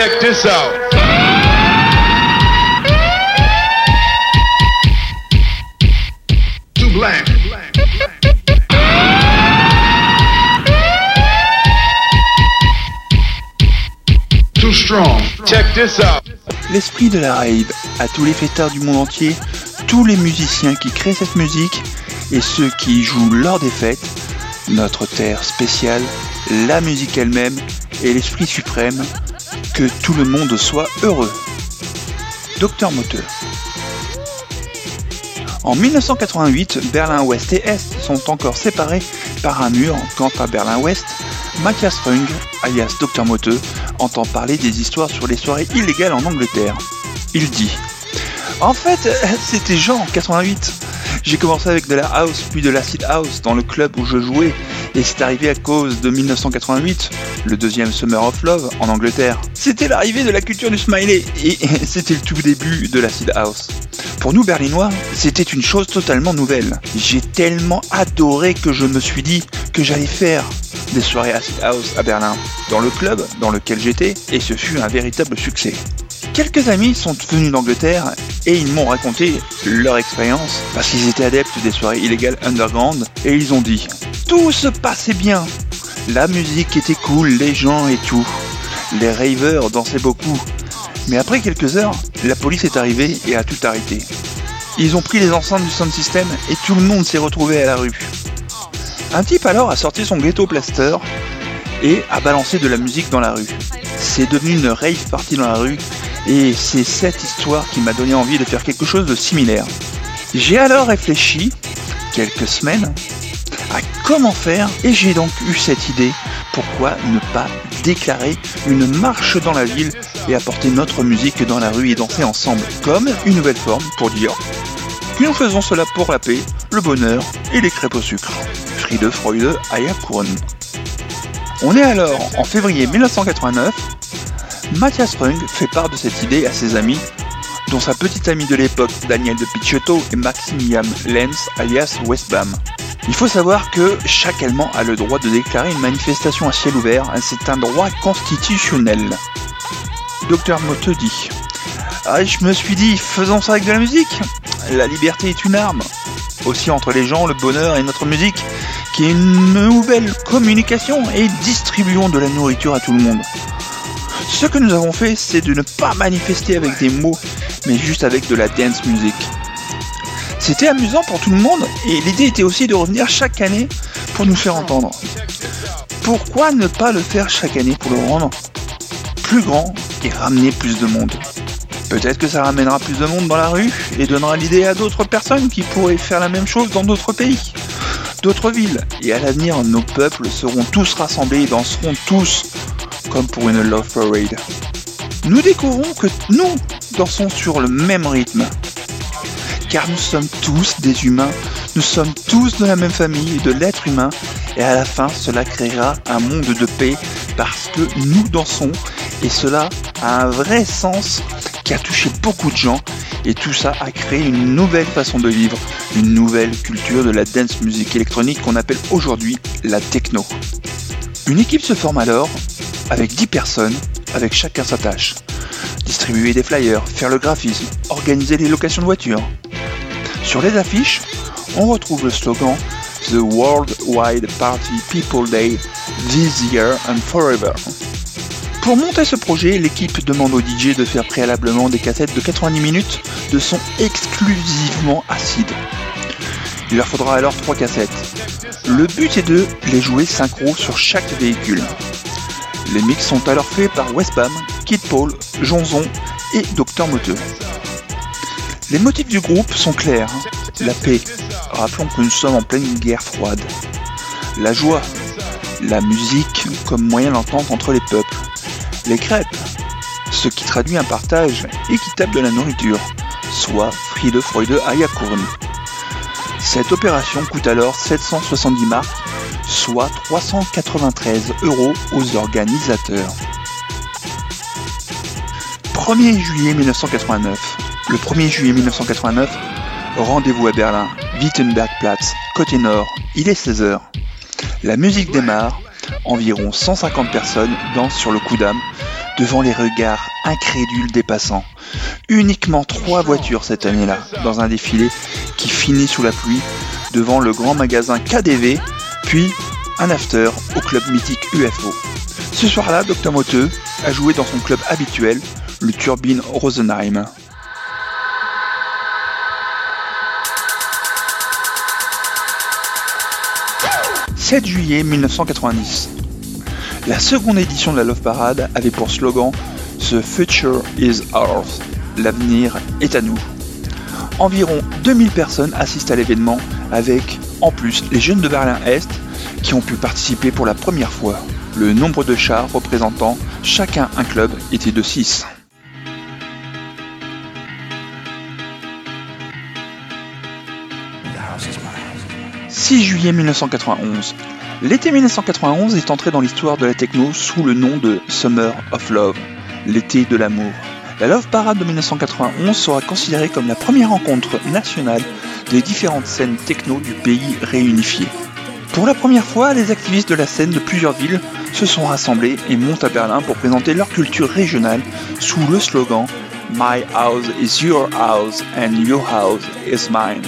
Check this out. Too. Too strong. Check this out. L'esprit de la rave à tous les fêtards du monde entier, tous les musiciens qui créent cette musique et ceux qui jouent lors des fêtes, notre terre spéciale, la musique elle-même et l'esprit suprême, que tout le monde soit heureux. Docteur Moteur. En 1988, Berlin-Ouest et Est sont encore séparés par un mur. Quant à Berlin-Ouest, Matthias Fung, alias Dr Moteux, entend parler des histoires sur les soirées illégales en Angleterre. Il dit En fait, c'était genre en 88. J'ai commencé avec de la house puis de l'acid house dans le club où je jouais et c'est arrivé à cause de 1988, le deuxième Summer of Love en Angleterre. C'était l'arrivée de la culture du smiley et c'était le tout début de l'acid house. Pour nous berlinois, c'était une chose totalement nouvelle. J'ai tellement adoré que je me suis dit que j'allais faire des soirées acid house à Berlin, dans le club dans lequel j'étais et ce fut un véritable succès. Quelques amis sont venus d'Angleterre et ils m'ont raconté leur expérience parce qu'ils étaient adeptes des soirées illégales underground et ils ont dit tout se passait bien. La musique était cool, les gens et tout. Les ravers dansaient beaucoup. Mais après quelques heures, la police est arrivée et a tout arrêté. Ils ont pris les enceintes du sound system et tout le monde s'est retrouvé à la rue. Un type alors a sorti son ghetto plaster et a balancé de la musique dans la rue. C'est devenu une rave party dans la rue et c'est cette histoire qui m'a donné envie de faire quelque chose de similaire. J'ai alors réfléchi, quelques semaines, à comment faire et j'ai donc eu cette idée. Pourquoi ne pas déclarer une marche dans la ville et apporter notre musique dans la rue et danser ensemble comme une nouvelle forme pour dire que nous faisons cela pour la paix, le bonheur et les crêpes au sucre. Friede Freude Eierkuchen. On est alors en février 1989. Matthias Sprung fait part de cette idée à ses amis, dont sa petite amie de l'époque Daniel de Picciotto et Maximilian Lenz alias Westbam. Il faut savoir que chaque Allemand a le droit de déclarer une manifestation à ciel ouvert, c'est un droit constitutionnel. Docteur Motte dit ah, Je me suis dit, faisons ça avec de la musique La liberté est une arme. Aussi entre les gens, le bonheur et notre musique, qui est une nouvelle communication et distribuons de la nourriture à tout le monde. Ce que nous avons fait, c'est de ne pas manifester avec des mots, mais juste avec de la dance music. C'était amusant pour tout le monde et l'idée était aussi de revenir chaque année pour nous faire entendre. Pourquoi ne pas le faire chaque année pour le rendre plus grand et ramener plus de monde? Peut-être que ça ramènera plus de monde dans la rue et donnera l'idée à d'autres personnes qui pourraient faire la même chose dans d'autres pays, d'autres villes. Et à l'avenir, nos peuples seront tous rassemblés et danseront tous comme pour une Love Parade. Nous découvrons que nous dansons sur le même rythme. Car nous sommes tous des humains, nous sommes tous de la même famille, de l'être humain, et à la fin cela créera un monde de paix parce que nous dansons, et cela a un vrai sens qui a touché beaucoup de gens, et tout ça a créé une nouvelle façon de vivre, une nouvelle culture de la dance music électronique qu'on appelle aujourd'hui la techno. Une équipe se forme alors avec 10 personnes, avec chacun sa tâche. Distribuer des flyers, faire le graphisme, organiser les locations de voitures. Sur les affiches, on retrouve le slogan The Worldwide Party People Day This Year and Forever. Pour monter ce projet, l'équipe demande au DJ de faire préalablement des cassettes de 90 minutes de son exclusivement acide. Il leur faudra alors 3 cassettes. Le but est de les jouer synchro sur chaque véhicule. Les mix sont alors faits par Westbam, Kid Paul, Jonzon et Dr Moteux. Les motifs du groupe sont clairs. La paix, rappelons que nous sommes en pleine guerre froide. La joie, la musique comme moyen d'entente entre les peuples. Les crêpes, ce qui traduit un partage équitable de la nourriture, soit Friede Freude Eierkuchen. Cette opération coûte alors 770 marques soit 393 euros aux organisateurs. 1er juillet 1989. Le 1er juillet 1989, rendez-vous à Berlin, Wittenbergplatz, côté nord, il est 16h. La musique démarre, environ 150 personnes dansent sur le coup d'âme devant les regards incrédules des passants. Uniquement trois voitures cette année-là, dans un défilé qui finit sous la pluie, devant le grand magasin KDV, puis un after au club mythique UFO. Ce soir-là, Dr Moteux a joué dans son club habituel, le Turbine Rosenheim. 7 juillet 1990. La seconde édition de la Love Parade avait pour slogan The Future is ours. L'avenir est à nous. Environ 2000 personnes assistent à l'événement avec, en plus, les jeunes de Berlin-Est qui ont pu participer pour la première fois. Le nombre de chars représentant chacun un club était de 6. 6 juillet 1991. L'été 1991 est entré dans l'histoire de la techno sous le nom de Summer of Love, l'été de l'amour. La Love Parade de 1991 sera considérée comme la première rencontre nationale des différentes scènes techno du pays réunifié. Pour la première fois, les activistes de la scène de plusieurs villes se sont rassemblés et montent à Berlin pour présenter leur culture régionale sous le slogan My house is your house and your house is mine.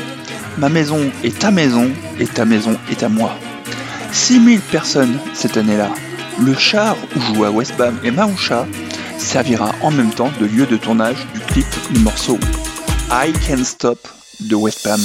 Ma maison est ta maison et ta maison est à moi. 6000 personnes cette année-là. Le char où jouent Westbam et Marusha servira en même temps de lieu de tournage du clip du morceau I Can't Stop de Westbam.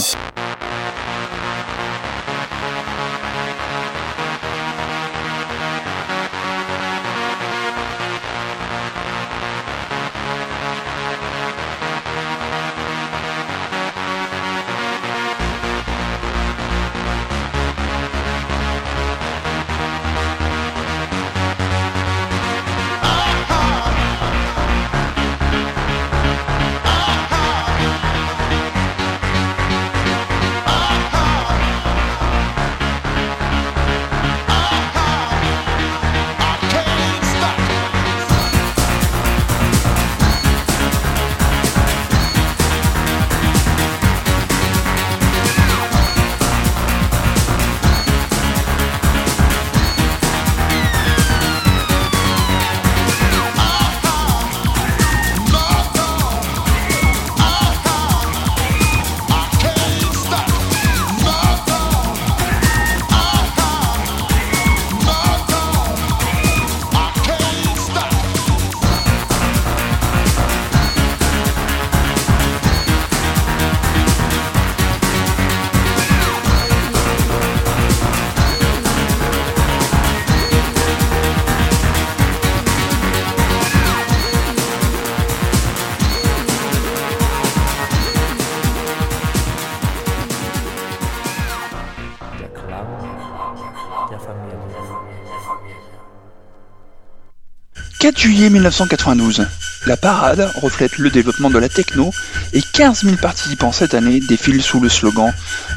4 juillet 1992. La parade reflète le développement de la techno et 15 000 participants cette année défilent sous le slogan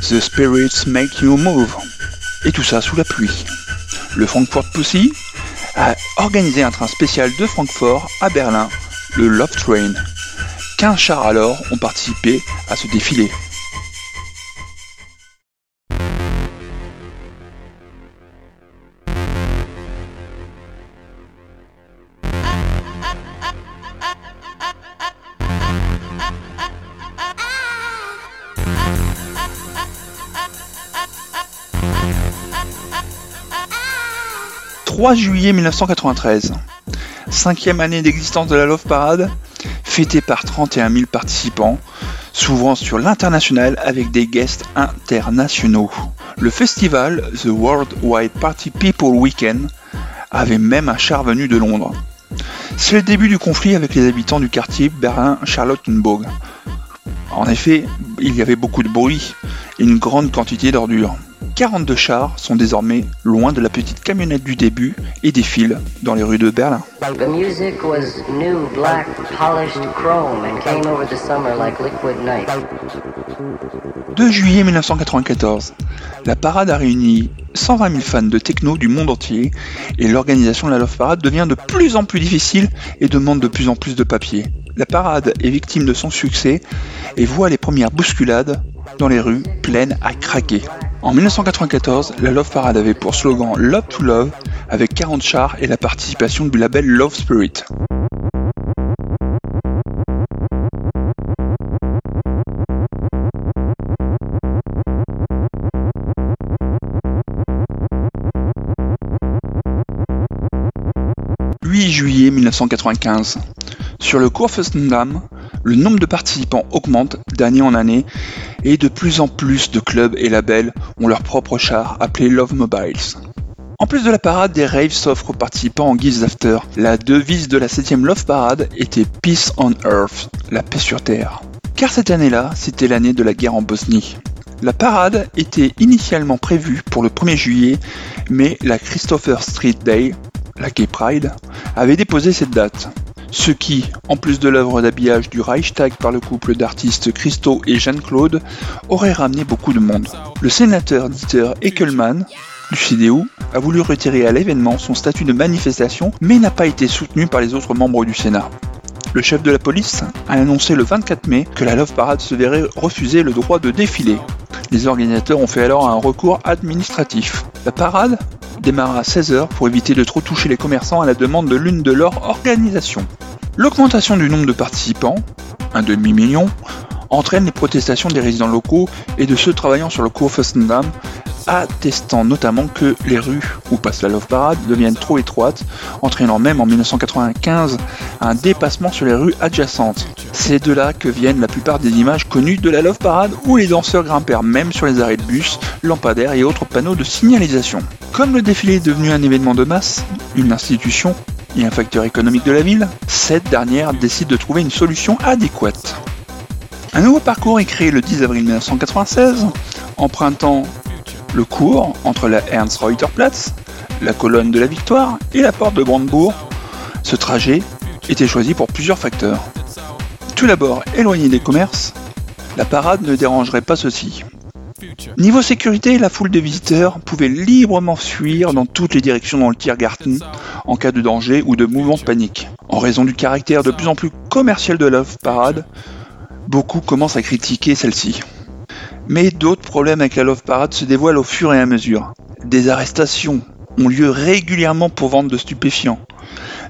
The Spirits Make You Move. Et tout ça sous la pluie. Le Frankfurt Pussy a organisé un train spécial de Francfort à Berlin, le Love Train. 15 chars alors ont participé à ce défilé. 3 juillet 1993. Cinquième année d'existence de la Love Parade, fêtée par 31 000 participants, s'ouvrant sur l'international avec des guests internationaux. Le festival The Worldwide Party People Weekend avait même un char venu de Londres. C'est le début du conflit avec les habitants du quartier Berlin-Charlottenburg. En effet, il y avait beaucoup de bruit et une grande quantité d'ordures. 42 chars sont désormais loin de la petite camionnette du début et défilent dans les rues de Berlin. 2 juillet 1994. La parade a réuni 120 000 fans de techno du monde entier et l'organisation de la Love Parade devient de plus en plus difficile et demande de plus en plus de papier. La parade est victime de son succès et voit les premières bousculades dans les rues, pleines à craquer. En 1994, la Love Parade avait pour slogan Love to Love avec 40 chars et la participation du label Love Spirit. 8 juillet 1995. Sur le cours Festendam, le nombre de participants augmente d'année en année et de plus en plus de clubs et labels ont leur propre char appelé Love Mobiles. En plus de la parade, des raves s'offrent aux participants en guise d'after. La devise de la 7ème Love Parade était Peace on Earth, la paix sur Terre. Car cette année-là, c'était l'année de la guerre en Bosnie. La parade était initialement prévue pour le 1er juillet, mais la Christopher Street Day, la Gay Pride, avait déposé cette date. Ce qui, en plus de l'œuvre d'habillage du Reichstag par le couple d'artistes Christo et Jeanne-Claude, aurait ramené beaucoup de monde. Le sénateur Dieter Eckelmann du CDU a voulu retirer à l'événement son statut de manifestation, mais n'a pas été soutenu par les autres membres du Sénat. Le chef de la police a annoncé le 24 mai que la Love Parade se verrait refuser le droit de défiler. Les organisateurs ont fait alors un recours administratif. La parade démarra à 16h pour éviter de trop toucher les commerçants à la demande de l'une de leurs organisations. L'augmentation du nombre de participants, un demi-million, entraîne les protestations des résidents locaux et de ceux travaillant sur le Kurfürstendamm, attestant notamment que les rues où passe la Love Parade deviennent trop étroites, entraînant même en 1995 un dépassement sur les rues adjacentes. C'est de là que viennent la plupart des images connues de la Love Parade où les danseurs grimpèrent même sur les arrêts de bus, lampadaires et autres panneaux de signalisation. Comme le défilé est devenu un événement de masse, une institution et un facteur économique de la ville, cette dernière décide de trouver une solution adéquate. Un nouveau parcours est créé le 10 avril 1996, empruntant le cours entre la Ernst-Reuter-Platz, la colonne de la Victoire et la porte de Brandebourg. Ce trajet était choisi pour plusieurs facteurs. Tout d'abord, éloigné des commerces, la parade ne dérangerait pas ceci. Niveau sécurité, la foule de visiteurs pouvait librement fuir dans toutes les directions dans le Tiergarten en cas de danger ou de mouvement de panique. En raison du caractère de plus en plus commercial de la parade, beaucoup commencent à critiquer celle-ci. Mais d'autres problèmes avec la Love Parade se dévoilent au fur et à mesure. Des arrestations ont lieu régulièrement pour vente de stupéfiants.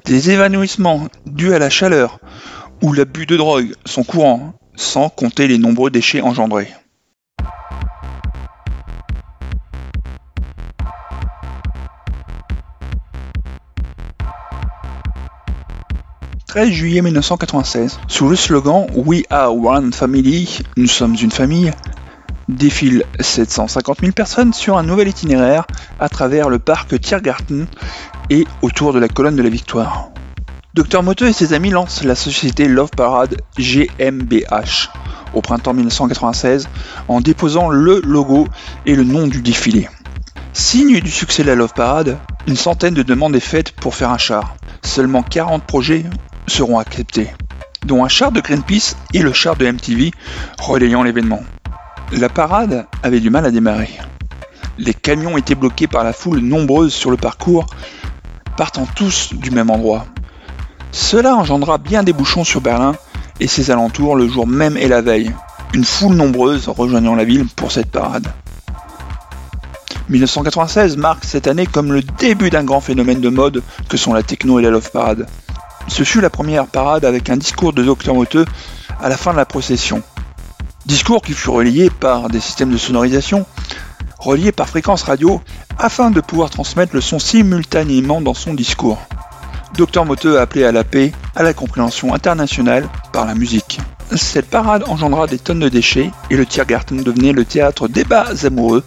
Des évanouissements dus à la chaleur ou l'abus de drogue sont courants, sans compter les nombreux déchets engendrés. 13 juillet 1996, sous le slogan We are one family, nous sommes une famille, défilent 750 000 personnes sur un nouvel itinéraire à travers le parc Tiergarten et autour de la colonne de la Victoire. Dr Moto et ses amis lancent la société Love Parade GmbH au printemps 1996 en déposant le logo et le nom du défilé. Signe du succès de la Love Parade, une centaine de demandes est faites pour faire un char. Seulement 40 projets seront acceptés, dont un char de Greenpeace et le char de MTV relayant l'événement. La parade avait du mal à démarrer. Les camions étaient bloqués par la foule nombreuse sur le parcours, partant tous du même endroit. Cela engendra bien des bouchons sur Berlin et ses alentours le jour même et la veille, une foule nombreuse rejoignant la ville pour cette parade. 1996 marque cette année comme le début d'un grand phénomène de mode que sont la techno et la love parade. Ce fut la première parade avec un discours de Dr Moteux à la fin de la procession. Discours qui fut relayé par des systèmes de sonorisation, reliés par fréquence radio, afin de pouvoir transmettre le son simultanément dans son discours. Dr Moteux a appelé à la paix, à la compréhension internationale par la musique. Cette parade engendra des tonnes de déchets et le Tiergarten devenait le théâtre débats amoureux,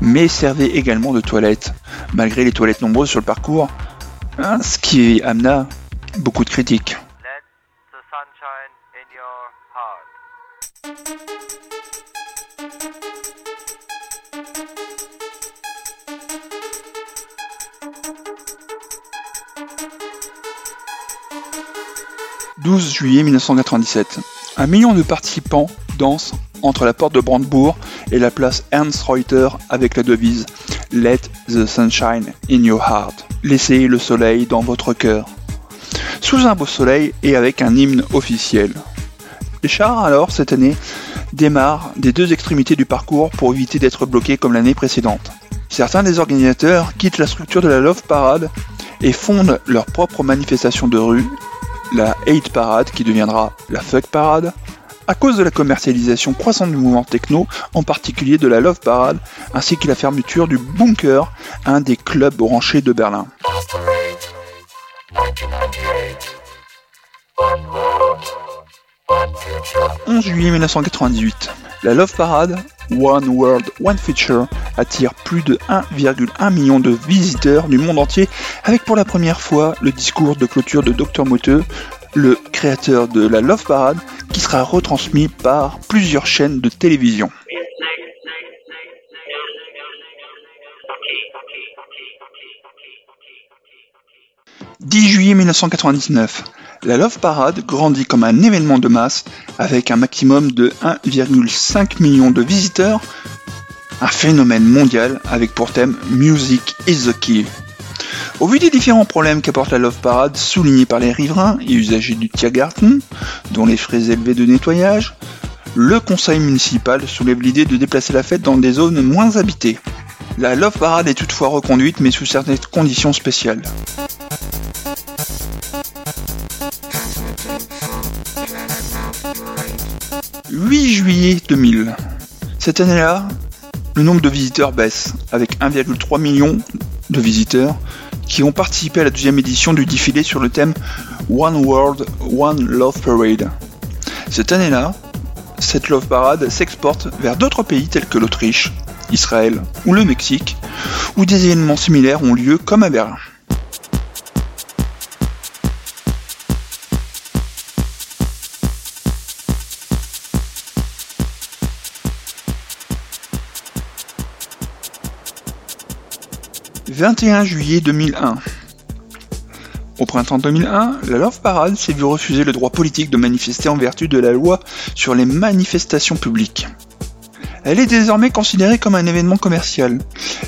mais servait également de toilettes, malgré les toilettes nombreuses sur le parcours, hein, ce qui amena beaucoup de critiques. 12 juillet 1997. Un million de participants dansent entre la porte de Brandebourg et la place Ernst Reuter avec la devise Let the sunshine in your heart. Laissez le soleil dans votre cœur sous un beau soleil et avec un hymne officiel. Les chars, alors, cette année, démarrent des deux extrémités du parcours pour éviter d'être bloqués comme l'année précédente. Certains des organisateurs quittent la structure de la Love Parade et fondent leur propre manifestation de rue, la Hate Parade qui deviendra la Fuck Parade, à cause de la commercialisation croissante du mouvement techno, en particulier de la Love Parade, ainsi que la fermeture du Bunker, un des clubs branchés de Berlin. 11 juillet 1998, la Love Parade, One World, One Feature, attire plus de 1,1 million de visiteurs du monde entier, avec pour la première fois le discours de clôture de Dr Moteux, le créateur de la Love Parade, qui sera retransmis par plusieurs chaînes de télévision. 10 juillet 1999. La Love Parade grandit comme un événement de masse avec un maximum de 1,5 million de visiteurs, un phénomène mondial avec pour thème Music is the Key. Au vu des différents problèmes qu'apporte la Love Parade, soulignés par les riverains et usagers du Tiergarten, dont les frais élevés de nettoyage, le conseil municipal soulève l'idée de déplacer la fête dans des zones moins habitées. La Love Parade est toutefois reconduite mais sous certaines conditions spéciales. 8 juillet 2000. Cette année-là, le nombre de visiteurs baisse, avec 1,3 million de visiteurs qui ont participé à la deuxième édition du défilé sur le thème One World, One Love Parade. Cette année-là, cette Love Parade s'exporte vers d'autres pays tels que l'Autriche, Israël ou le Mexique, où des événements similaires ont lieu comme à Berlin. 21 juillet 2001. Au printemps 2001, la Love Parade s'est vue refuser le droit politique de manifester en vertu de la loi sur les manifestations publiques. Elle est désormais considérée comme un événement commercial.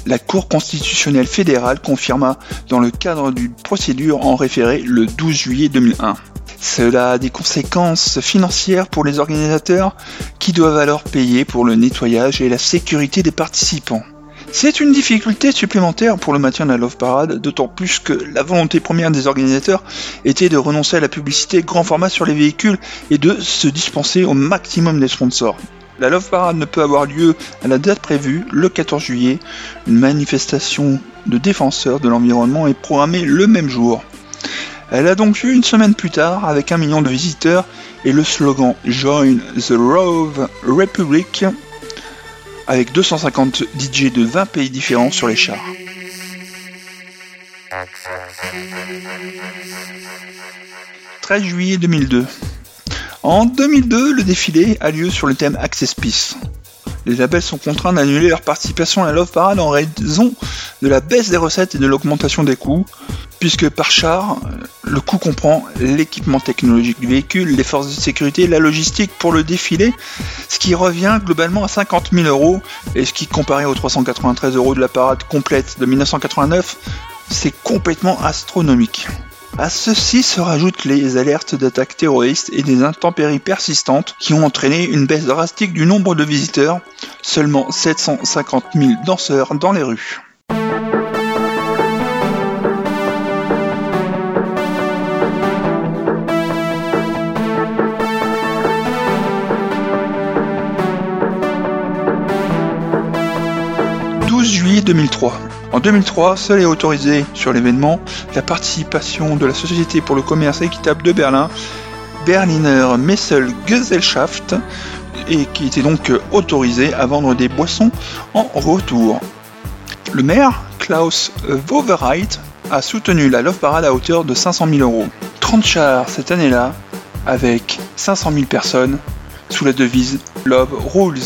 La Cour constitutionnelle fédérale confirma dans le cadre d'une procédure en référé le 12 juillet 2001. Cela a des conséquences financières pour les organisateurs qui doivent alors payer pour le nettoyage et la sécurité des participants. C'est une difficulté supplémentaire pour le maintien de la Love Parade, d'autant plus que la volonté première des organisateurs était de renoncer à la publicité grand format sur les véhicules et de se dispenser au maximum des sponsors. La Love Parade ne peut avoir lieu à la date prévue, le 14 juillet. Une manifestation de défenseurs de l'environnement est programmée le même jour. Elle a donc lieu une semaine plus tard avec un million de visiteurs et le slogan Join the Rove Republic avec 250 DJ de 20 pays différents sur les chars. « 13 juillet 2002. En 2002, le défilé a lieu sur le thème Access Peace. Les labels sont contraints d'annuler leur participation à la Love Parade en raison de la baisse des recettes et de l'augmentation des coûts, puisque par char, le coût comprend l'équipement technologique du véhicule, les forces de sécurité, la logistique pour le défilé, ce qui revient globalement à 50 000 euros, et ce qui comparé aux 393 euros de la parade complète de 1989, c'est complètement astronomique. À ceci se rajoutent les alertes d'attaques terroristes et des intempéries persistantes qui ont entraîné une baisse drastique du nombre de visiteurs, seulement 750 000 danseurs dans les rues. juillet 2003. En 2003, seule est autorisée sur l'événement la participation de la Société pour le commerce équitable de Berlin, Berliner Messel Gesellschaft, et qui était donc autorisée à vendre des boissons en retour. Le maire, Klaus Wowereit, a soutenu la Love Parade à hauteur de 500 000 euros. 30 chars cette année-là, avec 500 000 personnes, sous la devise Love Rules.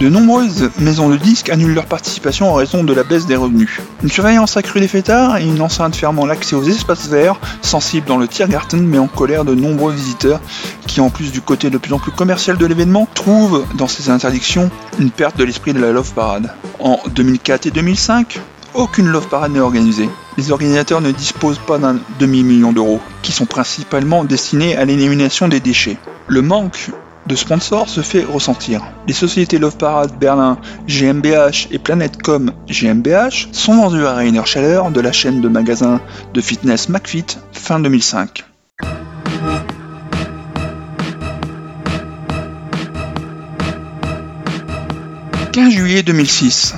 De nombreuses maisons de disques annulent leur participation en raison de la baisse des revenus. Une surveillance accrue des fêtards et une enceinte fermant l'accès aux espaces verts, sensibles dans le Tiergarten, met en colère de nombreux visiteurs qui, en plus du côté de plus en plus commercial de l'événement, trouvent dans ces interdictions une perte de l'esprit de la Love Parade. En 2004 et 2005, aucune Love Parade n'est organisée. Les organisateurs ne disposent pas d'un demi-million d'euros, qui sont principalement destinés à l'élimination des déchets. Le manque de sponsors se fait ressentir. Les sociétés Love Parade Berlin GmbH et Planetcom GmbH sont vendues à Rainer Scheller de la chaîne de magasins de fitness McFit fin 2005. « 15 juillet 2006.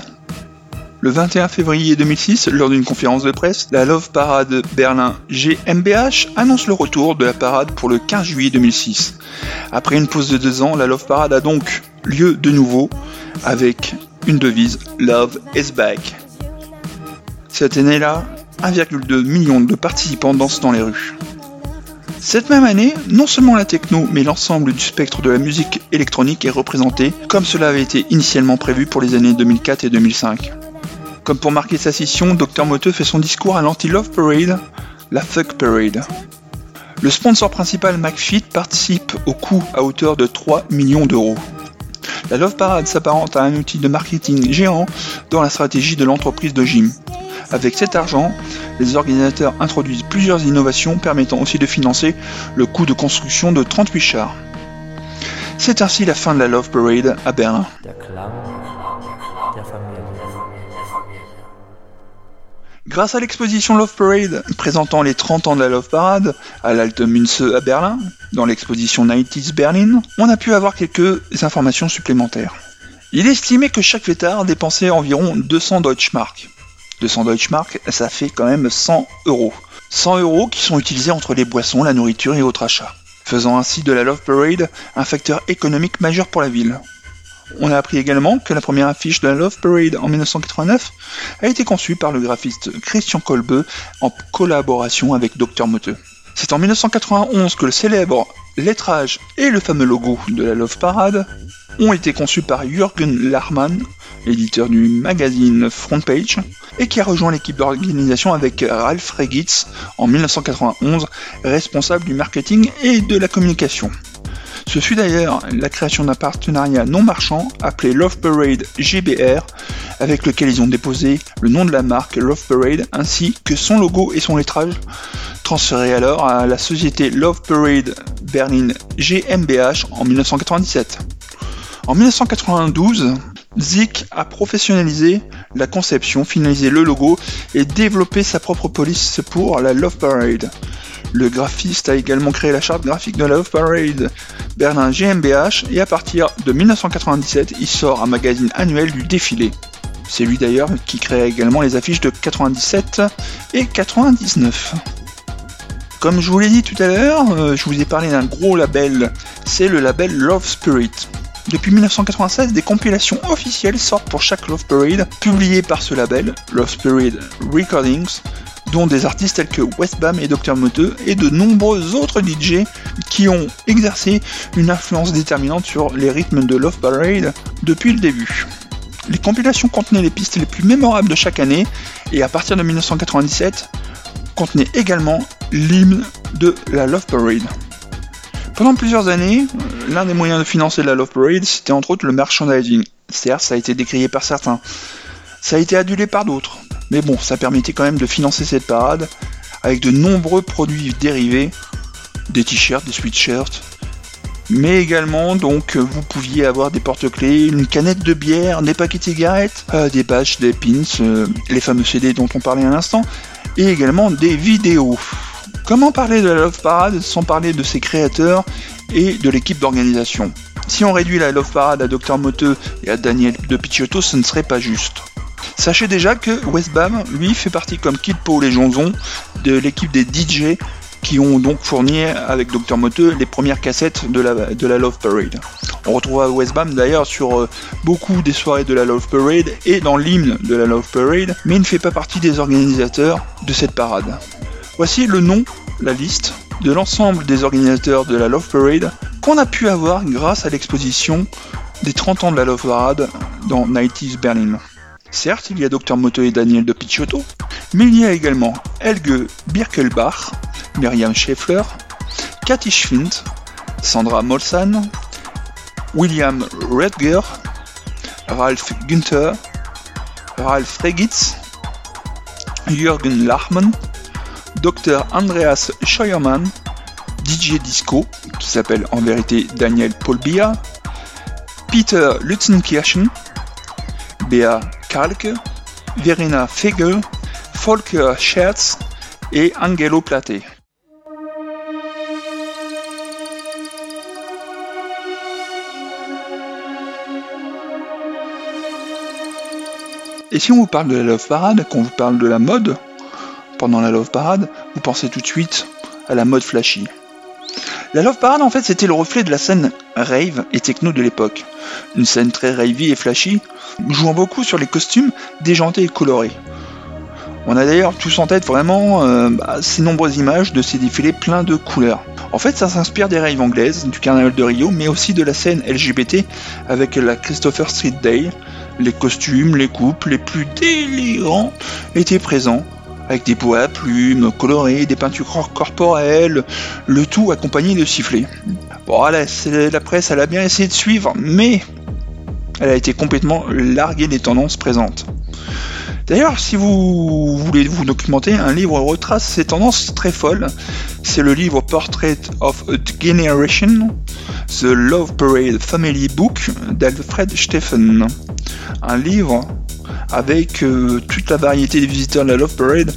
Le 21 février 2006, lors d'une conférence de presse, la Love Parade Berlin GmbH annonce le retour de la parade pour le 15 juillet 2006. Après une pause de deux ans, la Love Parade a donc lieu de nouveau avec une devise Love is back. Cette année-là, 1,2 million de participants dansent dans les rues. Cette même année, non seulement la techno, mais l'ensemble du spectre de la musique électronique est représenté, comme cela avait été initialement prévu pour les années 2004 et 2005. Comme pour marquer sa scission, Dr Moteux fait son discours à l'anti-Love Parade, la Fuck Parade. Le sponsor principal McFit participe au coût à hauteur de 3 millions d'euros. La Love Parade s'apparente à un outil de marketing géant dans la stratégie de l'entreprise de gym. Avec cet argent, les organisateurs introduisent plusieurs innovations permettant aussi de financer le coût de construction de 38 chars. C'est ainsi la fin de la Love Parade à Berlin. Grâce à l'exposition Love Parade présentant les 30 ans de la Love Parade à l'Alte Münze à Berlin, dans l'exposition 90s Berlin, on a pu avoir quelques informations supplémentaires. Il est estimé que chaque fêtard dépensait environ 200 Deutschmark, 200 Deutschmark, ça fait quand même 100 euros. 100 euros qui sont utilisés entre les boissons, la nourriture et autres achats, faisant ainsi de la Love Parade un facteur économique majeur pour la ville. On a appris également que la première affiche de la Love Parade en 1989 a été conçue par le graphiste Christian Kolbe en collaboration avec Dr Moteux. C'est en 1991 que le célèbre lettrage et le fameux logo de la Love Parade ont été conçus par Jürgen Lachmann, l'éditeur du magazine Frontpage, et qui a rejoint l'équipe d'organisation avec Ralph Regitz en 1991, responsable du marketing et de la communication. Ce fut d'ailleurs la création d'un partenariat non marchand appelé Love Parade GBR, avec lequel ils ont déposé le nom de la marque Love Parade ainsi que son logo et son lettrage, transféré alors à la société Love Parade Berlin GmbH en 1997. En 1992, Zik a professionnalisé la conception, finalisé le logo et développé sa propre police pour la Love Parade. Le graphiste a également créé la charte graphique de Love Parade Berlin GmbH et à partir de 1997, il sort un magazine annuel du défilé. C'est lui d'ailleurs qui crée également les affiches de 97 et 99. Comme je vous l'ai dit tout à l'heure, euh, je vous ai parlé d'un gros label, c'est le label Love Spirit. Depuis 1996, des compilations officielles sortent pour chaque Love Parade, publiées par ce label, Love Parade Recordings, dont des artistes tels que Westbam et Dr Moteux et de nombreux autres DJ qui ont exercé une influence déterminante sur les rythmes de Love Parade depuis le début. Les compilations contenaient les pistes les plus mémorables de chaque année et à partir de 1997 contenaient également l'hymne de la Love Parade. Pendant plusieurs années, l'un des moyens de financer la Love Parade, c'était entre autres le merchandising. Certes, ça a été décrié par certains. Ça a été adulé par d'autres. Mais bon, ça permettait quand même de financer cette parade avec de nombreux produits dérivés, des t-shirts, des sweatshirts, mais également donc vous pouviez avoir des porte-clés, une canette de bière, des paquets de cigarettes, euh, des badges, des pins, euh, les fameux CD dont on parlait à l'instant, et également des vidéos. Comment parler de la Love Parade sans parler de ses créateurs et de l'équipe d'organisation? Si on réduit la Love Parade à Dr Moteux et à Daniel de Picciotto, ce ne serait pas juste. Sachez déjà que Westbam, lui, fait partie comme Kid Paul et Jonzon de l'équipe des DJ qui ont donc fourni avec Dr Moteux les premières cassettes de la, Love Parade. On retrouve Westbam d'ailleurs sur euh, beaucoup des soirées de la Love Parade et dans l'hymne de la Love Parade, mais il ne fait pas partie des organisateurs de cette parade. Voici le nom, la liste de l'ensemble des organisateurs de la Love Parade qu'on a pu avoir grâce à l'exposition des 30 ans de la Love Parade dans 90s Berlin. Certes, il y a Dr Moto et Daniel de Picciotto, mais il y a également Helge Birkelbach, Myriam Scheffler, Cathy Schwind, Sandra Molsan, William Redger, Ralph Günther, Ralph Regitz, Jürgen Lachmann, Dr Andreas Scheuermann, DJ Disco, qui s'appelle en vérité Daniel Polbia, Peter Lutzenkirchen, Bea Verena Fegel, Volker Scherz et Angelo Plate. Et si on vous parle de la Love Parade, qu'on vous parle de la mode pendant la Love Parade, vous pensez tout de suite à la mode flashy. La Love Parade, en fait, c'était le reflet de la scène rave et techno de l'époque. Une scène très ravey et flashy, jouant beaucoup sur les costumes déjantés et colorés. On a d'ailleurs tous en tête vraiment euh, bah, ces nombreuses images de ces défilés pleins de couleurs. En fait, ça s'inspire des raves anglaises, du carnaval de Rio, mais aussi de la scène LGBT avec la Christopher Street Day. Les costumes, les coupes les plus délirants étaient présents, avec des bois à plumes colorés, des peintures corporelles, le tout accompagné de sifflets. Bon, la presse, elle a bien essayé de suivre, mais elle a été complètement larguée des tendances présentes. D'ailleurs, si vous voulez vous documenter, un livre retrace ces tendances très folles. C'est le livre Portrait of a Generation, The Love Parade Family Book d'Alfred Steffen. Un livre avec euh, toute la variété des visiteurs de la Love Parade,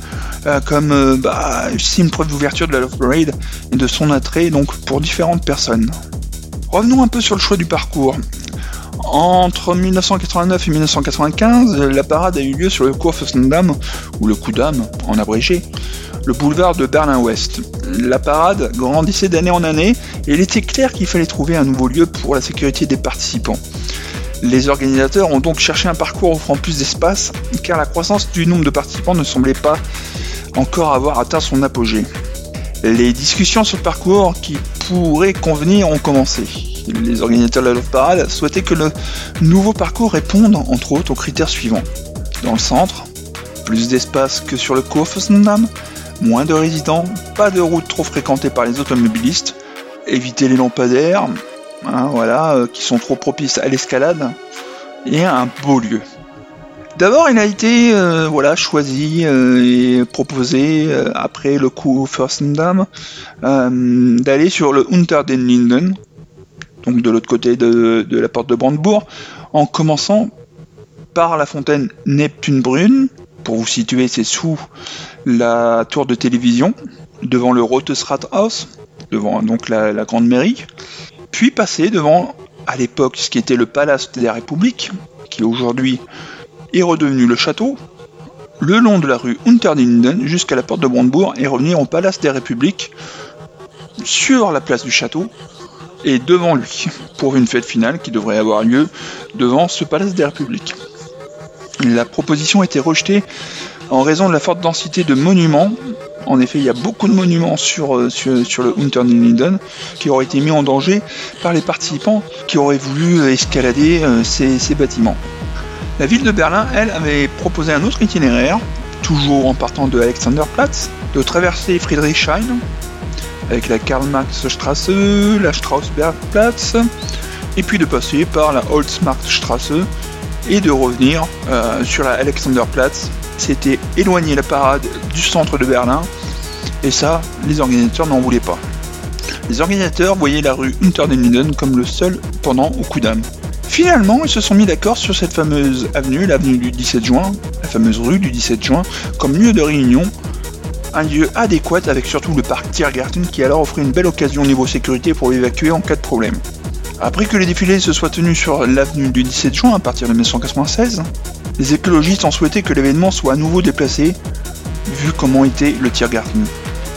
euh, comme euh, bah, une preuve d'ouverture de la Love Parade et de son attrait donc pour différentes personnes. Revenons un peu sur le choix du parcours. Entre 1989 et 1995, la parade a eu lieu sur le cours ou le coup d'âme en abrégé, le boulevard de Berlin-Ouest. La parade grandissait d'année en année et il était clair qu'il fallait trouver un nouveau lieu pour la sécurité des participants. Les organisateurs ont donc cherché un parcours offrant plus d'espace, car la croissance du nombre de participants ne semblait pas encore avoir atteint son apogée. Les discussions sur le parcours qui pourraient convenir ont commencé. Les organisateurs de la Love Parade souhaitaient que le nouveau parcours réponde, entre autres, aux critères suivants. Dans le centre, plus d'espace que sur le Kurfürstendamm, moins de résidents, pas de routes trop fréquentées par les automobilistes, éviter les lampadaires, Hein, voilà, euh, qui sont trop propices à l'escalade, et un beau lieu. D'abord, il a été euh, voilà choisi euh, et proposé après le coup Fürstendamm d'aller sur le Unter den Linden, donc de l'autre côté de, la porte de Brandebourg, en commençant par la fontaine Neptune Brune. Pour vous situer, c'est sous la tour de télévision, devant le House, devant donc la grande mairie puis passer devant, à l'époque, ce qui était le Palace des Républiques, qui aujourd'hui est redevenu le château, le long de la rue Unterlinden jusqu'à la porte de Brandebourg et revenir au Palace des Républiques sur la place du château et devant lui pour une fête finale qui devrait avoir lieu devant ce Palace des Républiques. La proposition a été rejetée en raison de la forte densité de monuments en effet, il y a beaucoup de monuments sur, euh, le Unterlinden qui auraient été mis en danger par les participants qui auraient voulu escalader euh, ces, bâtiments. La ville de Berlin, elle, avait proposé un autre itinéraire, toujours en partant de Alexanderplatz, de traverser Friedrichshain avec la Karl-Marx-Straße, la Strausbergplatz, et puis de passer par la Holzmarktstraße et de revenir euh, sur la Alexanderplatz c'était éloigner la parade du centre de Berlin, et ça, les organisateurs n'en voulaient pas. Les organisateurs voyaient la rue Unter den Linden comme le seul pendant au coup d'âme. Finalement, ils se sont mis d'accord sur cette fameuse avenue, l'avenue du 17 juin, la fameuse rue du 17 juin, comme lieu de réunion, un lieu adéquat avec surtout le parc Tiergarten qui alors offrait une belle occasion au niveau sécurité pour évacuer en cas de problème. Après que les défilés se soient tenus sur l'avenue du 17 juin à partir de 1996, les écologistes ont souhaité que l'événement soit à nouveau déplacé, vu comment était le Tiergarten.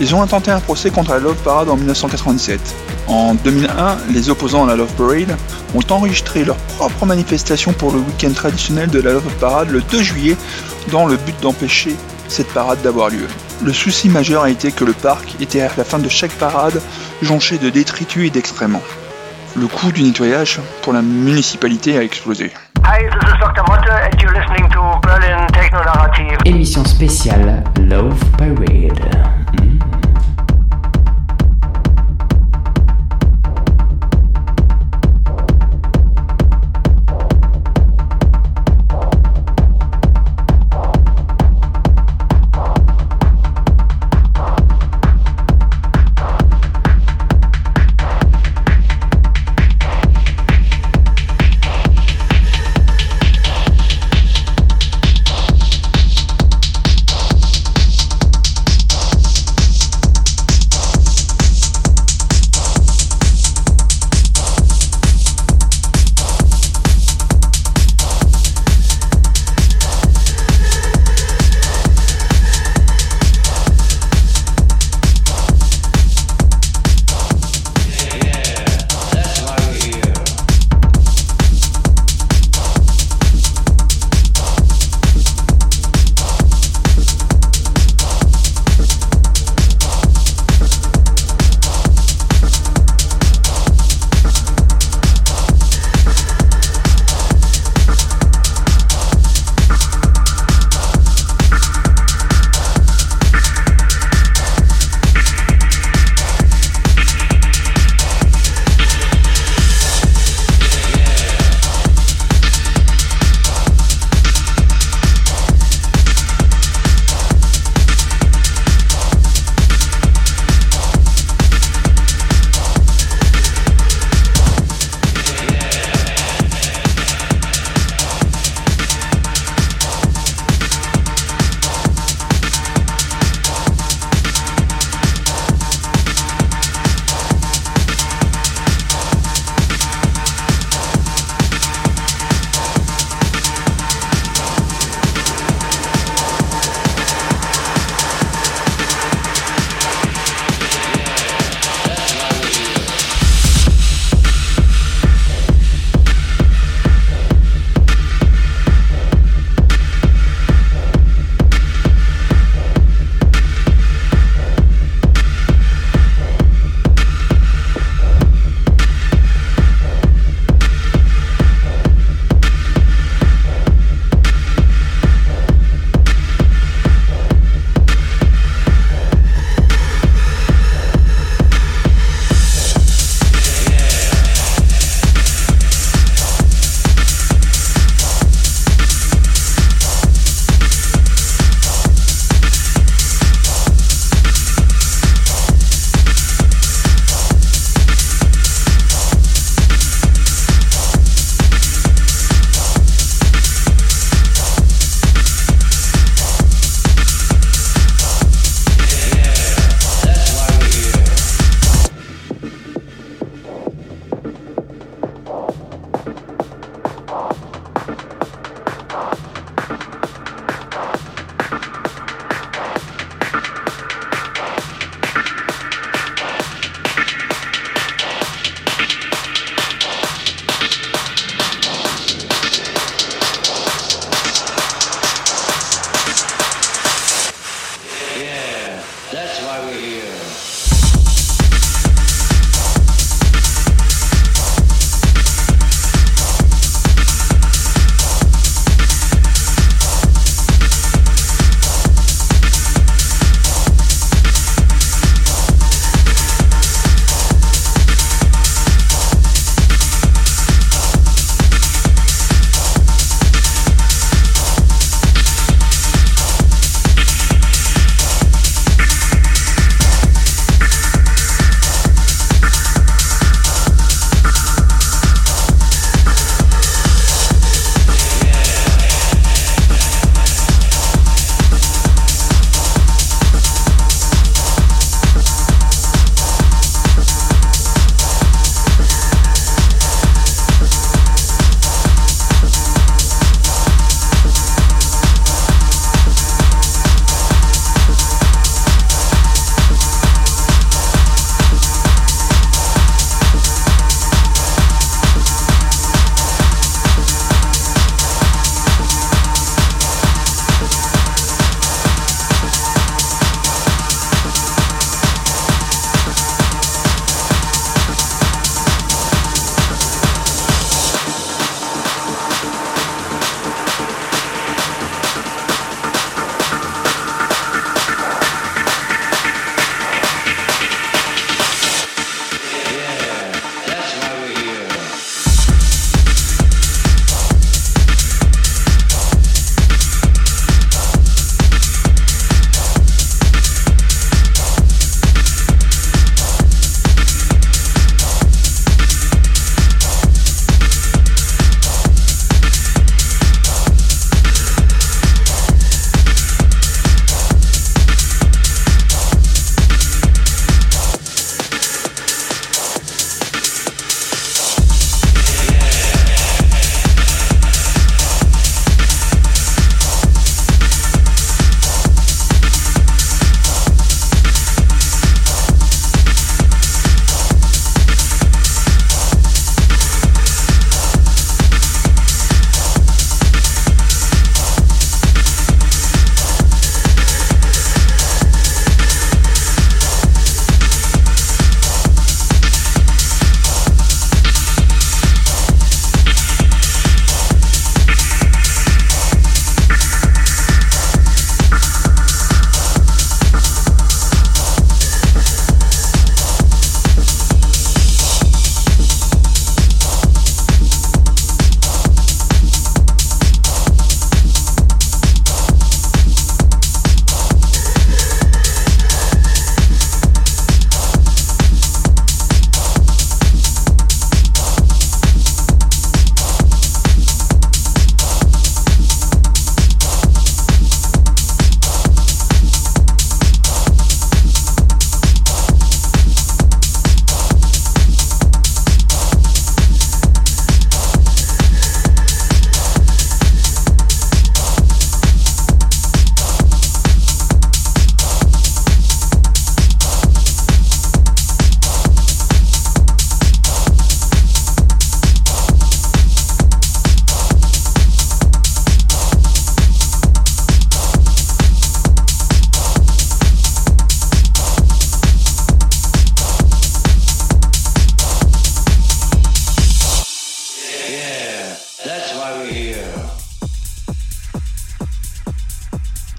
Ils ont intenté un procès contre la Love Parade en 1997. En 2001, les opposants à la Love Parade ont enregistré leur propre manifestation pour le week-end traditionnel de la Love Parade le 2 juillet dans le but d'empêcher cette parade d'avoir lieu. Le souci majeur a été que le parc était à la fin de chaque parade jonché de détritus et d'excréments le coût du nettoyage pour la municipalité a explosé. Hi, this is Dr. Motte and you're listening to Berlin Techno Narrative. Émission spéciale Love Parade.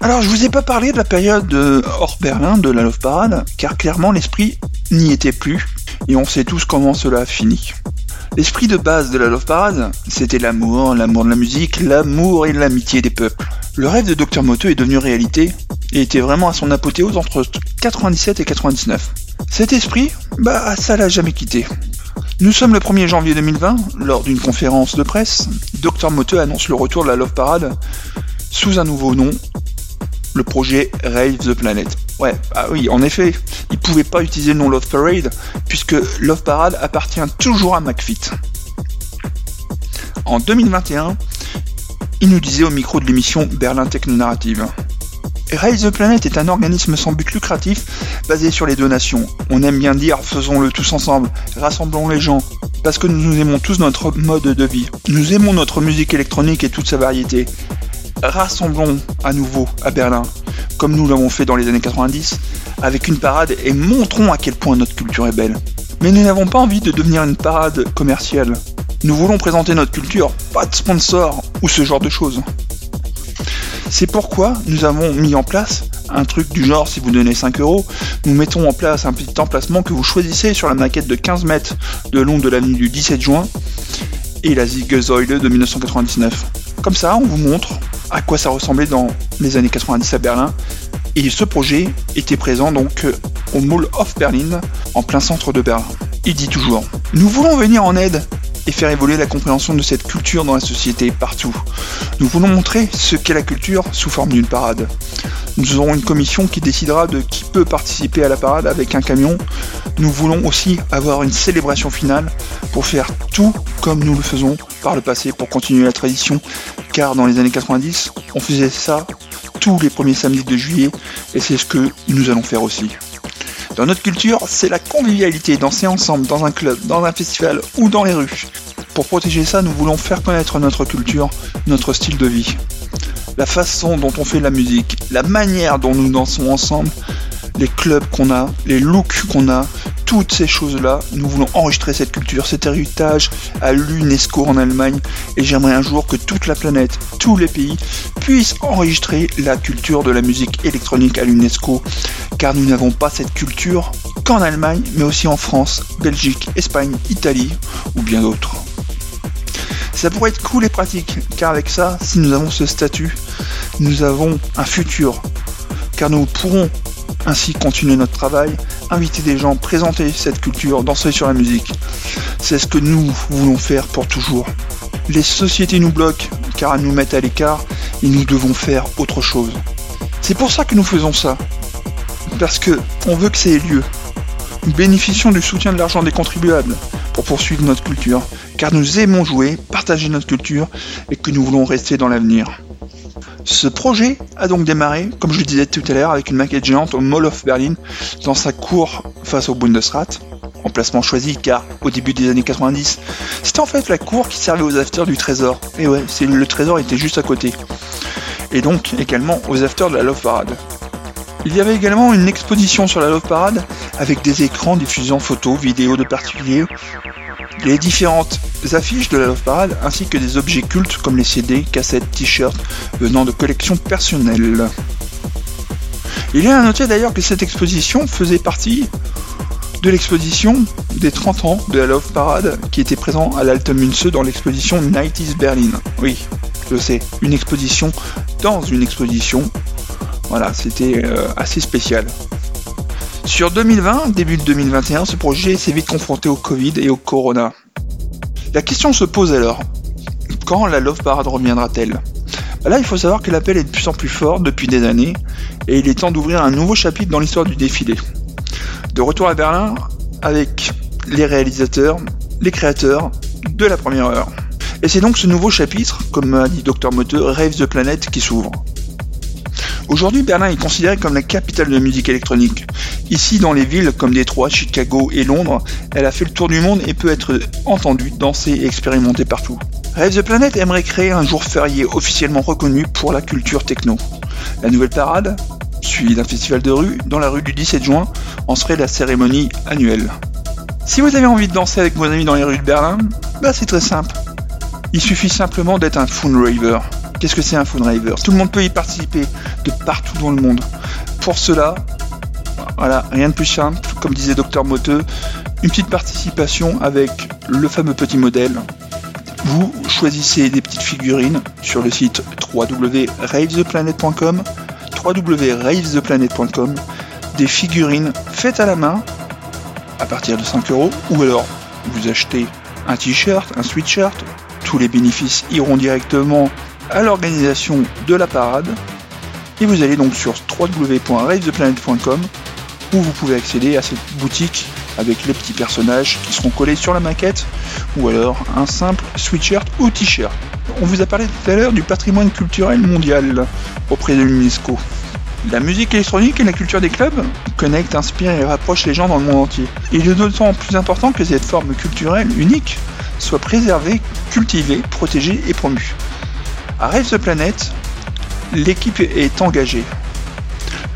Alors je vous ai pas parlé de la période euh, hors Berlin de la Love Parade, car clairement l'esprit n'y était plus, et on sait tous comment cela a fini. L'esprit de base de la Love Parade, c'était l'amour, l'amour de la musique, l'amour et l'amitié des peuples. Le rêve de Dr Moto est devenu réalité, et était vraiment à son apothéose entre 97 et 99. Cet esprit, bah ça l'a jamais quitté. Nous sommes le 1er janvier 2020, lors d'une conférence de presse, Dr Moto annonce le retour de la Love Parade sous un nouveau nom, le projet Rave the Planet. Ouais, ah oui, en effet, il pouvait pas utiliser le nom Love Parade, puisque Love Parade appartient toujours à McFit. En 2021, il nous disait au micro de l'émission Berlin Techno Narrative. Raise the Planet est un organisme sans but lucratif basé sur les donations. On aime bien dire faisons-le tous ensemble, rassemblons les gens, parce que nous aimons tous notre mode de vie. Nous aimons notre musique électronique et toute sa variété. Rassemblons à nouveau à Berlin, comme nous l'avons fait dans les années 90, avec une parade et montrons à quel point notre culture est belle. Mais nous n'avons pas envie de devenir une parade commerciale. Nous voulons présenter notre culture, pas de sponsor ou ce genre de choses. C'est pourquoi nous avons mis en place un truc du genre, si vous donnez 5 euros, nous mettons en place un petit emplacement que vous choisissez sur la maquette de 15 mètres de long de l'avenue du 17 juin et la Siegesäule de 1999. Comme ça, on vous montre à quoi ça ressemblait dans les années 90 à Berlin. Et ce projet était présent donc au Mall of Berlin, en plein centre de Berlin. Il dit toujours Nous voulons venir en aide et faire évoluer la compréhension de cette culture dans la société partout. Nous voulons montrer ce qu'est la culture sous forme d'une parade. Nous aurons une commission qui décidera de qui peut participer à la parade avec un camion. Nous voulons aussi avoir une célébration finale pour faire tout comme nous le faisons par le passé pour continuer la tradition. Car dans les années 90, on faisait ça tous les premiers samedis de juillet et c'est ce que nous allons faire aussi. Dans notre culture, c'est la convivialité, danser ensemble dans un club, dans un festival ou dans les rues. Pour protéger ça, nous voulons faire connaître notre culture, notre style de vie. La façon dont on fait la musique, la manière dont nous dansons ensemble, les clubs qu'on a, les looks qu'on a, toutes ces choses-là, nous voulons enregistrer cette culture, cet héritage à l'UNESCO en Allemagne, et j'aimerais un jour que toute la planète, tous les pays, puissent enregistrer la culture de la musique électronique à l'UNESCO, car nous n'avons pas cette culture qu'en Allemagne, mais aussi en France, Belgique, Espagne, Italie ou bien d'autres. Ça pourrait être cool et pratique, car avec ça, si nous avons ce statut, nous avons un futur, car nous pourrons ainsi continuer notre travail, inviter des gens, présenter cette culture, danser sur la musique. C'est ce que nous voulons faire pour toujours. Les sociétés nous bloquent car elles nous mettent à l'écart et nous devons faire autre chose. C'est pour ça que nous faisons ça. Parce que on veut que ça ait lieu. Nous bénéficions du soutien de l'argent des contribuables pour poursuivre notre culture, car nous aimons jouer, partager notre culture et que nous voulons rester dans l'avenir. Ce projet a donc démarré, comme je le disais tout à l'heure, avec une maquette géante au Mall of Berlin, dans sa cour face au Bundesrat, emplacement choisi car au début des années 90, c'était en fait la cour qui servait aux afters du trésor. Et ouais, le trésor était juste à côté. Et donc également aux afters de la Love Parade. Il y avait également une exposition sur la Love Parade avec des écrans diffusant photos, vidéos de particuliers, les différentes affiches de la Love Parade ainsi que des objets cultes comme les CD, cassettes, t-shirts venant de collections personnelles. Il est à noter d'ailleurs que cette exposition faisait partie de l'exposition des 30 ans de la Love Parade qui était présent à l'Altemünse dans l'exposition 90s Berlin. Oui, je sais, une exposition dans une exposition. Voilà, c'était euh, assez spécial. Sur 2020, début de 2021, ce projet s'est vite confronté au Covid et au Corona. La question se pose alors, quand la Love Parade reviendra-t-elle? Bah Là, il faut savoir que l'appel est de plus en plus fort depuis des années, et il est temps d'ouvrir un nouveau chapitre dans l'histoire du défilé. De retour à Berlin avec les réalisateurs, les créateurs de la première heure. Et c'est donc ce nouveau chapitre, comme a dit Dr Motte, Rave the Planet qui s'ouvre. Aujourd'hui, Berlin est considérée comme la capitale de la musique électronique. Ici, dans les villes comme Détroit, Chicago et Londres, elle a fait le tour du monde et peut être entendue, dansée et expérimentée partout. Rave the Planet aimerait créer un jour férié officiellement reconnu pour la culture techno. La nouvelle parade, suivie d'un festival de rue, dans la rue du 17 juin, en serait la cérémonie annuelle. Si vous avez envie de danser avec vos amis dans les rues de Berlin, bah c'est très simple. Il suffit simplement d'être un fun raver, Qu'est-ce que c'est un phone river Tout le monde peut y participer de partout dans le monde. Pour cela, voilà, rien de plus simple, comme disait Docteur Moteux, une petite participation avec le fameux petit modèle. Vous choisissez des petites figurines sur le site www.ravetheplanet.com www.ravetheplanet.com des figurines faites à la main à partir de 5 euros ou alors vous achetez un t-shirt, un sweatshirt, tous les bénéfices iront directement à l'organisation de la parade et vous allez donc sur www.ravetheplanet.com où vous pouvez accéder à cette boutique avec les petits personnages qui seront collés sur la maquette ou alors un simple sweatshirt ou t-shirt. On vous a parlé tout à l'heure du patrimoine culturel mondial auprès de l'UNESCO. La musique électronique et la culture des clubs connectent, inspirent et rapprochent les gens dans le monde entier. Il est d'autant plus important que cette forme culturelle unique soit préservée, cultivée, protégée et promue. À Rêve the Planet, l'équipe est engagée.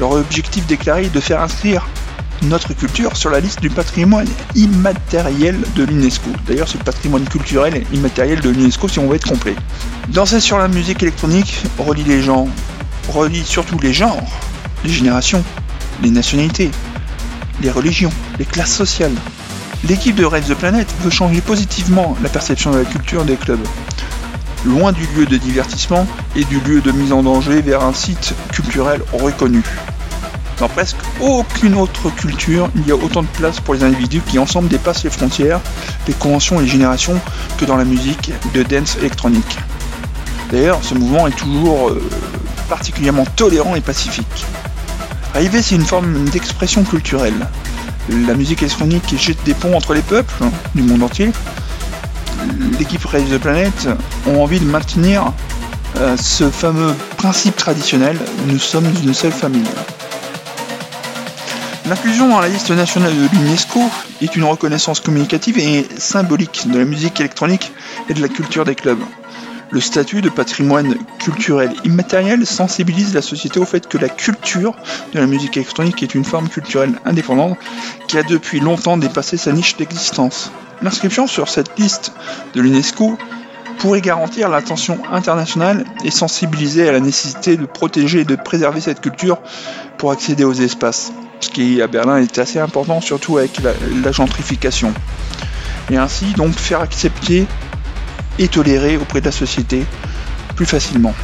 Leur objectif déclaré est de faire inscrire notre culture sur la liste du patrimoine immatériel de l'UNESCO. D'ailleurs, le patrimoine culturel et immatériel de l'UNESCO si on veut être complet. Danser sur la musique électronique relie les gens, relie surtout les genres, les générations, les nationalités, les religions, les classes sociales. L'équipe de Rave the Planet veut changer positivement la perception de la culture des clubs. Loin du lieu de divertissement et du lieu de mise en danger vers un site culturel reconnu. Dans presque aucune autre culture, il y a autant de place pour les individus qui ensemble dépassent les frontières, les conventions et les générations que dans la musique de dance électronique. D'ailleurs, ce mouvement est toujours euh, particulièrement tolérant et pacifique. Rêver, c'est une forme d'expression culturelle. La musique électronique jette des ponts entre les peuples du monde entier. L'équipe Rave the Planet ont envie de maintenir euh, ce fameux principe traditionnel, nous sommes une seule famille. L'inclusion dans la liste nationale de l'UNESCO est une reconnaissance communicative et symbolique de la musique électronique et de la culture des clubs. Le statut de patrimoine culturel immatériel sensibilise la société au fait que la culture de la musique électronique est une forme culturelle indépendante qui a depuis longtemps dépassé sa niche d'existence. L'inscription sur cette liste de l'UNESCO pourrait garantir l'attention internationale et sensibiliser à la nécessité de protéger et de préserver cette culture pour accéder aux espaces ce qui à Berlin est assez important, surtout avec la, gentrification. Et ainsi donc faire accepter et tolérer auprès de la société plus facilement.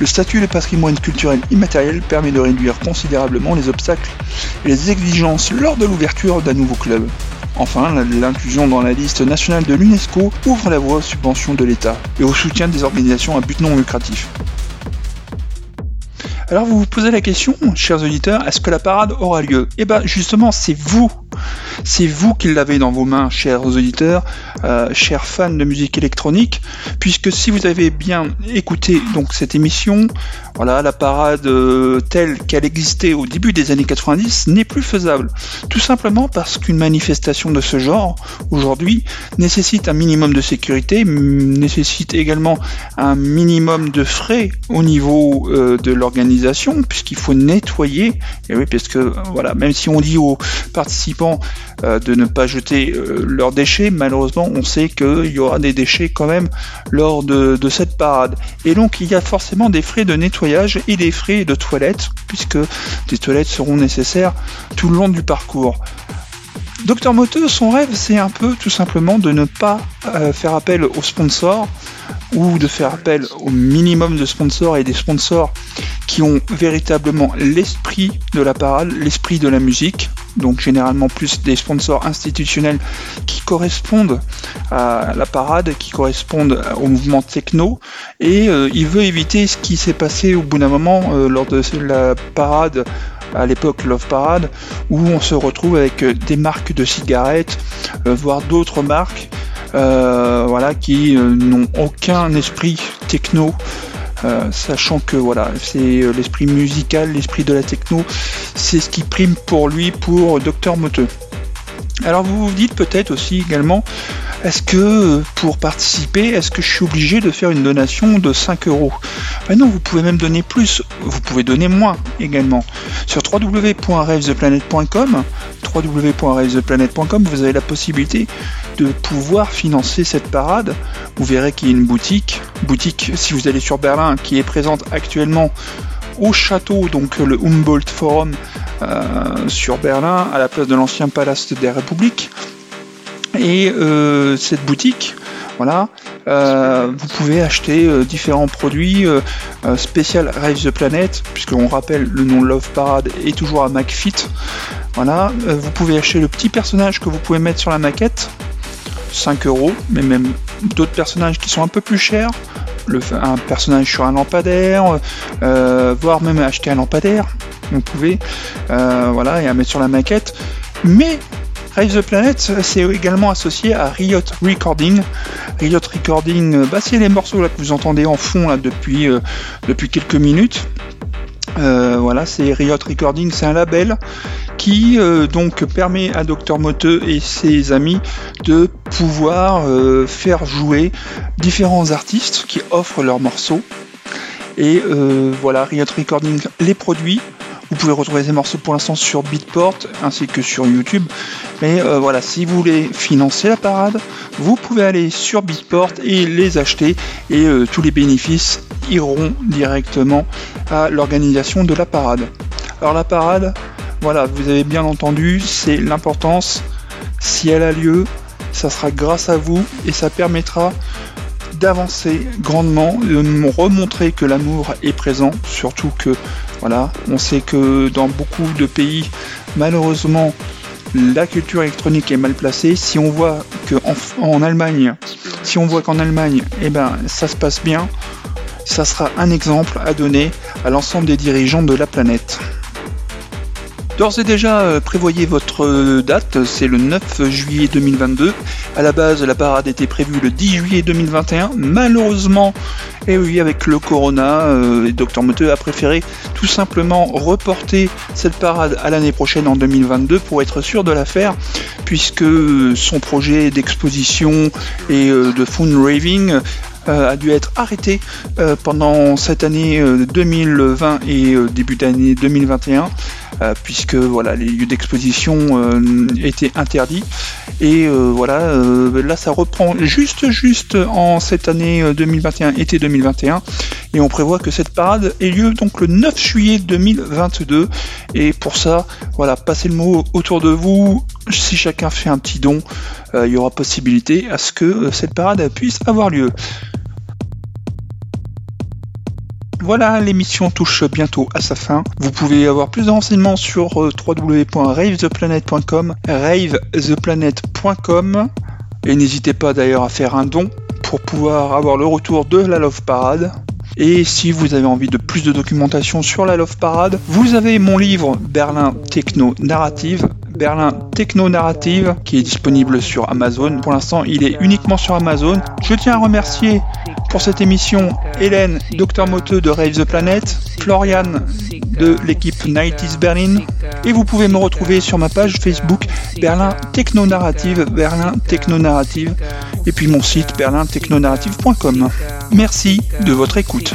Le statut de patrimoine culturel immatériel permet de réduire considérablement les obstacles et les exigences lors de l'ouverture d'un nouveau club. Enfin, l'inclusion dans la liste nationale de l'UNESCO ouvre la voie aux subventions de l'État et au soutien des organisations à but non lucratif. Alors vous vous posez la question, chers auditeurs, est-ce que la parade aura lieu? Eh bien justement, c'est vous c'est vous qui l'avez dans vos mains, chers auditeurs, euh, chers fans de musique électronique, puisque si vous avez bien écouté donc cette émission, voilà, la parade euh, telle qu'elle existait au début des années 90 n'est plus faisable. Tout simplement parce qu'une manifestation de ce genre, aujourd'hui, nécessite un minimum de sécurité, nécessite également un minimum de frais au niveau euh, de l'organisation, puisqu'il faut nettoyer. Et oui, parce voilà, même si on dit aux participants euh, de ne pas jeter euh, leurs déchets. Malheureusement, on sait qu'il y aura des déchets quand même lors de, cette parade. Et donc, il y a forcément des frais de nettoyage et des frais de toilettes, puisque des toilettes seront nécessaires tout le long du parcours. Docteur Moteux, son rêve, c'est un peu tout simplement de ne pas euh, faire appel aux sponsors ou de faire appel au minimum de sponsors et des sponsors qui ont véritablement l'esprit de la parade, l'esprit de la musique, donc généralement plus des sponsors institutionnels qui correspondent à la parade, qui correspondent au mouvement techno, et euh, il veut éviter ce qui s'est passé au bout d'un moment euh, lors de la parade à l'époque Love Parade, où on se retrouve avec des marques de cigarettes, euh, voire d'autres marques, voilà, qui n'ont aucun esprit techno euh, sachant que voilà, c'est euh, l'esprit musical, l'esprit de la techno, c'est ce qui prime pour lui, pour Docteur Moteux. Alors vous vous dites peut-être aussi également, est-ce que pour participer, est-ce que je suis obligé de faire une donation de 5 euros? Ben Non, vous pouvez même donner plus, vous pouvez donner moins également. Sur www.ravetheplanet.com, vous avez la possibilité de pouvoir financer cette parade. Vous verrez qu'il y a une boutique, boutique si vous allez sur Berlin, qui est présente actuellement au château, donc le Humboldt Forum euh, sur Berlin, à la place de l'ancien palace des Républiques. Et euh, cette boutique, voilà, euh, vous pouvez acheter différents produits spécial Rave the Planet, puisqu'on rappelle le nom Love Parade est toujours à McFit. Voilà, vous pouvez acheter le petit personnage que vous pouvez mettre sur la maquette, 5 euros, mais même d'autres personnages qui sont un peu plus chers. Un personnage sur un lampadaire, euh, voire même acheter un lampadaire, vous pouvez, euh, voilà, et à mettre sur la maquette. Mais Rise the Planet, c'est également associé à Riot Recording. Riot Recording, bah, c'est les morceaux là, que vous entendez en fond là, depuis, euh, depuis quelques minutes. Voilà, c'est Riot Recording, c'est un label qui euh, donc permet à Dr Moteux et ses amis de pouvoir euh, faire jouer différents artistes qui offrent leurs morceaux. Et euh, voilà, Riot Recording les produits. Vous pouvez retrouver ces morceaux pour l'instant sur Beatport ainsi que sur YouTube. Mais voilà, si vous voulez financer la parade, vous pouvez aller sur Beatport et les acheter et tous les bénéfices iront directement à l'organisation de la parade. Alors la parade, voilà, vous avez bien entendu, c'est l'importance. Si elle a lieu, ça sera grâce à vous et ça permettra d'avancer grandement, de remontrer que l'amour est présent, surtout que voilà, on sait que dans beaucoup de pays, malheureusement, la culture électronique est mal placée. Si on voit qu'en Allemagne, eh ben, ça se passe bien, ça sera un exemple à donner à l'ensemble des dirigeants de la planète. D'ores et déjà, euh, prévoyez votre euh, date, c'est le 9 juillet 2022. À la base, la parade était prévue le 10 juillet 2021. Malheureusement, et eh oui, avec le corona, euh, Dr Moteux a préféré tout simplement reporter cette parade à l'année prochaine en 2022 pour être sûr de la faire, puisque son projet d'exposition et de fundraising a dû être arrêté pendant cette année 2020 et début d'année 2021 euh, puisque voilà les lieux d'exposition euh, étaient interdits. Et euh, voilà, là ça reprend juste juste en cette année 2021, été 2021, et on prévoit que cette parade ait lieu donc le 9 juillet 2022. Et pour ça, voilà, passez le mot autour de vous. Si chacun fait un petit don, il y aura possibilité à ce que cette parade puisse avoir lieu. Voilà, l'émission touche bientôt à sa fin. Vous pouvez avoir plus de renseignements sur euh, www.ravetheplanet.com, ravetheplanet.com et n'hésitez pas d'ailleurs à faire un don pour pouvoir avoir le retour de la Love Parade. Et si vous avez envie de plus de documentation sur la Love Parade, vous avez mon livre Berlin Techno Narrative Berlin Techno Narrative qui est disponible sur Amazon. Pour l'instant, il est uniquement sur Amazon. Je tiens à remercier pour cette émission Hélène, Dr Moteux de Rave the Planet, Florian de l'équipe 90 Berlin et vous pouvez me retrouver sur ma page Facebook Berlin Techno Narrative, Berlin Techno Narrative et puis mon site berlintechnonarrative.com. Merci de votre écoute.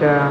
ka uh,